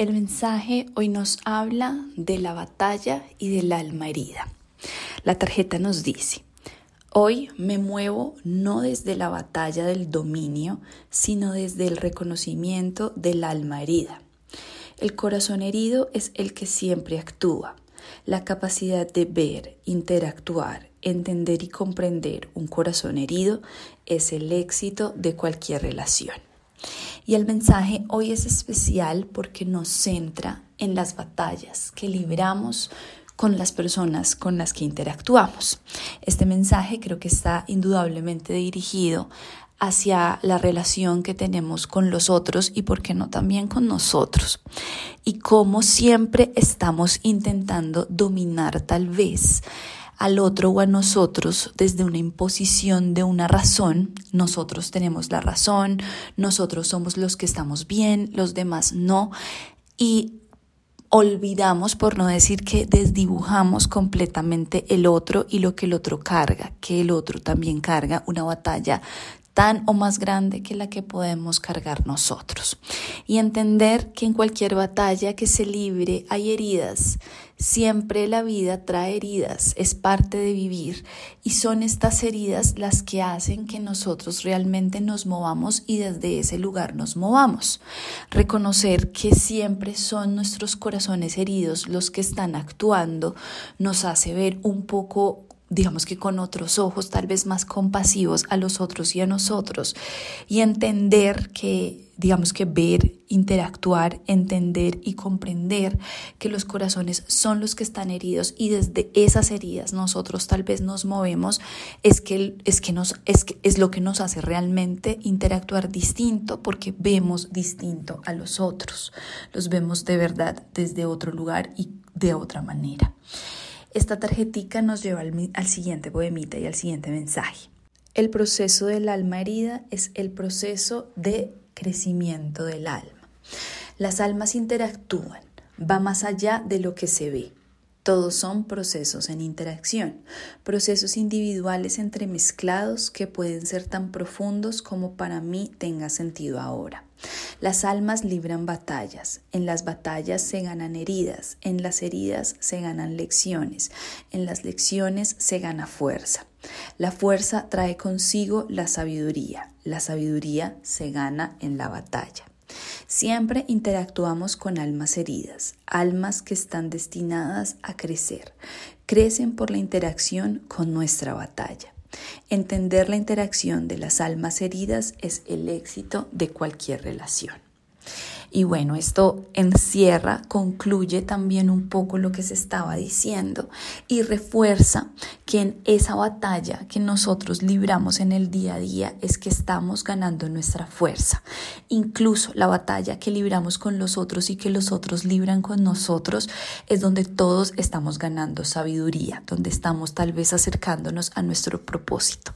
El mensaje hoy nos habla de la batalla y del alma herida. La tarjeta nos dice, hoy me muevo no desde la batalla del dominio, sino desde el reconocimiento del alma herida. El corazón herido es el que siempre actúa. La capacidad de ver, interactuar, entender y comprender un corazón herido es el éxito de cualquier relación. Y el mensaje hoy es especial porque nos centra en las batallas que libramos con las personas con las que interactuamos. Este mensaje creo que está indudablemente dirigido hacia la relación que tenemos con los otros y, por qué no, también con nosotros. Y cómo siempre estamos intentando dominar tal vez al otro o a nosotros desde una imposición de una razón. Nosotros tenemos la razón, nosotros somos los que estamos bien, los demás no. Y olvidamos, por no decir que desdibujamos completamente el otro y lo que el otro carga, que el otro también carga una batalla tan o más grande que la que podemos cargar nosotros. Y entender que en cualquier batalla que se libre hay heridas. Siempre la vida trae heridas, es parte de vivir y son estas heridas las que hacen que nosotros realmente nos movamos y desde ese lugar nos movamos. Reconocer que siempre son nuestros corazones heridos los que están actuando nos hace ver un poco digamos que con otros ojos, tal vez más compasivos a los otros y a nosotros, y entender que, digamos que ver, interactuar, entender y comprender que los corazones son los que están heridos y desde esas heridas nosotros tal vez nos movemos, es que, es que, nos, es, que es lo que nos hace realmente interactuar distinto porque vemos distinto a los otros, los vemos de verdad desde otro lugar y de otra manera. Esta tarjetica nos lleva al, al siguiente poemita y al siguiente mensaje. El proceso del alma herida es el proceso de crecimiento del alma. Las almas interactúan, va más allá de lo que se ve. Todos son procesos en interacción, procesos individuales entremezclados que pueden ser tan profundos como para mí tenga sentido ahora. Las almas libran batallas, en las batallas se ganan heridas, en las heridas se ganan lecciones, en las lecciones se gana fuerza. La fuerza trae consigo la sabiduría, la sabiduría se gana en la batalla. Siempre interactuamos con almas heridas, almas que están destinadas a crecer. Crecen por la interacción con nuestra batalla. Entender la interacción de las almas heridas es el éxito de cualquier relación. Y bueno, esto encierra, concluye también un poco lo que se estaba diciendo y refuerza que en esa batalla que nosotros libramos en el día a día es que estamos ganando nuestra fuerza. Incluso la batalla que libramos con los otros y que los otros libran con nosotros es donde todos estamos ganando sabiduría, donde estamos tal vez acercándonos a nuestro propósito.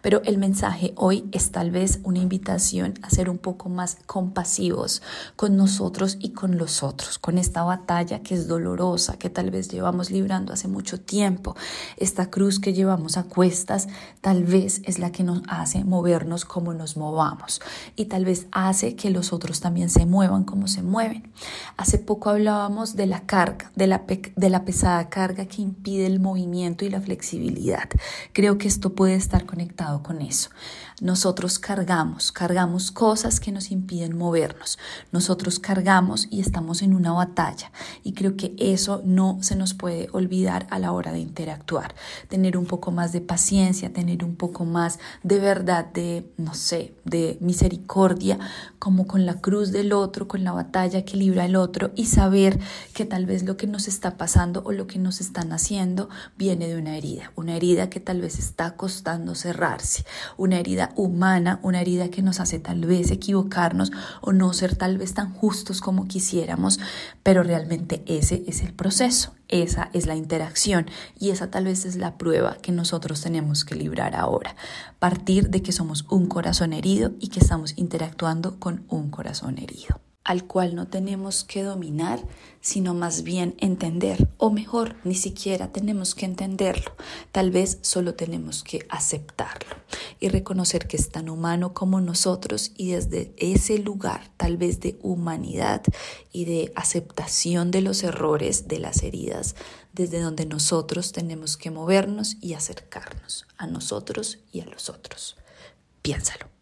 Pero el mensaje hoy es tal vez una invitación a ser un poco más compasivos con nosotros y con los otros, con esta batalla que es dolorosa, que tal vez llevamos librando hace mucho tiempo. Esta cruz que llevamos a cuestas tal vez es la que nos hace movernos como nos movamos y tal vez hace que los otros también se muevan como se mueven. Hace poco hablábamos de la carga, de la, de la pesada carga que impide el movimiento y la flexibilidad. Creo que esto puede estar conectado con eso. Nosotros cargamos, cargamos cosas que nos impiden movernos. Nosotros cargamos y estamos en una batalla. Y creo que eso no se nos puede olvidar a la hora de interactuar. Tener un poco más de paciencia, tener un poco más de verdad, de, no sé, de misericordia, como con la cruz del otro, con la batalla que libra el otro y saber que tal vez lo que nos está pasando o lo que nos están haciendo viene de una herida. Una herida que tal vez está costando cerrarse. Una herida humana, una herida que nos hace tal vez equivocarnos o no ser tal vez tan justos como quisiéramos, pero realmente ese es el proceso, esa es la interacción y esa tal vez es la prueba que nosotros tenemos que librar ahora. Partir de que somos un corazón herido y que estamos interactuando con un corazón herido. Al cual no tenemos que dominar, sino más bien entender, o mejor, ni siquiera tenemos que entenderlo, tal vez solo tenemos que aceptarlo y reconocer que es tan humano como nosotros y desde ese lugar tal vez de humanidad y de aceptación de los errores, de las heridas, desde donde nosotros tenemos que movernos y acercarnos a nosotros y a los otros. Piénsalo.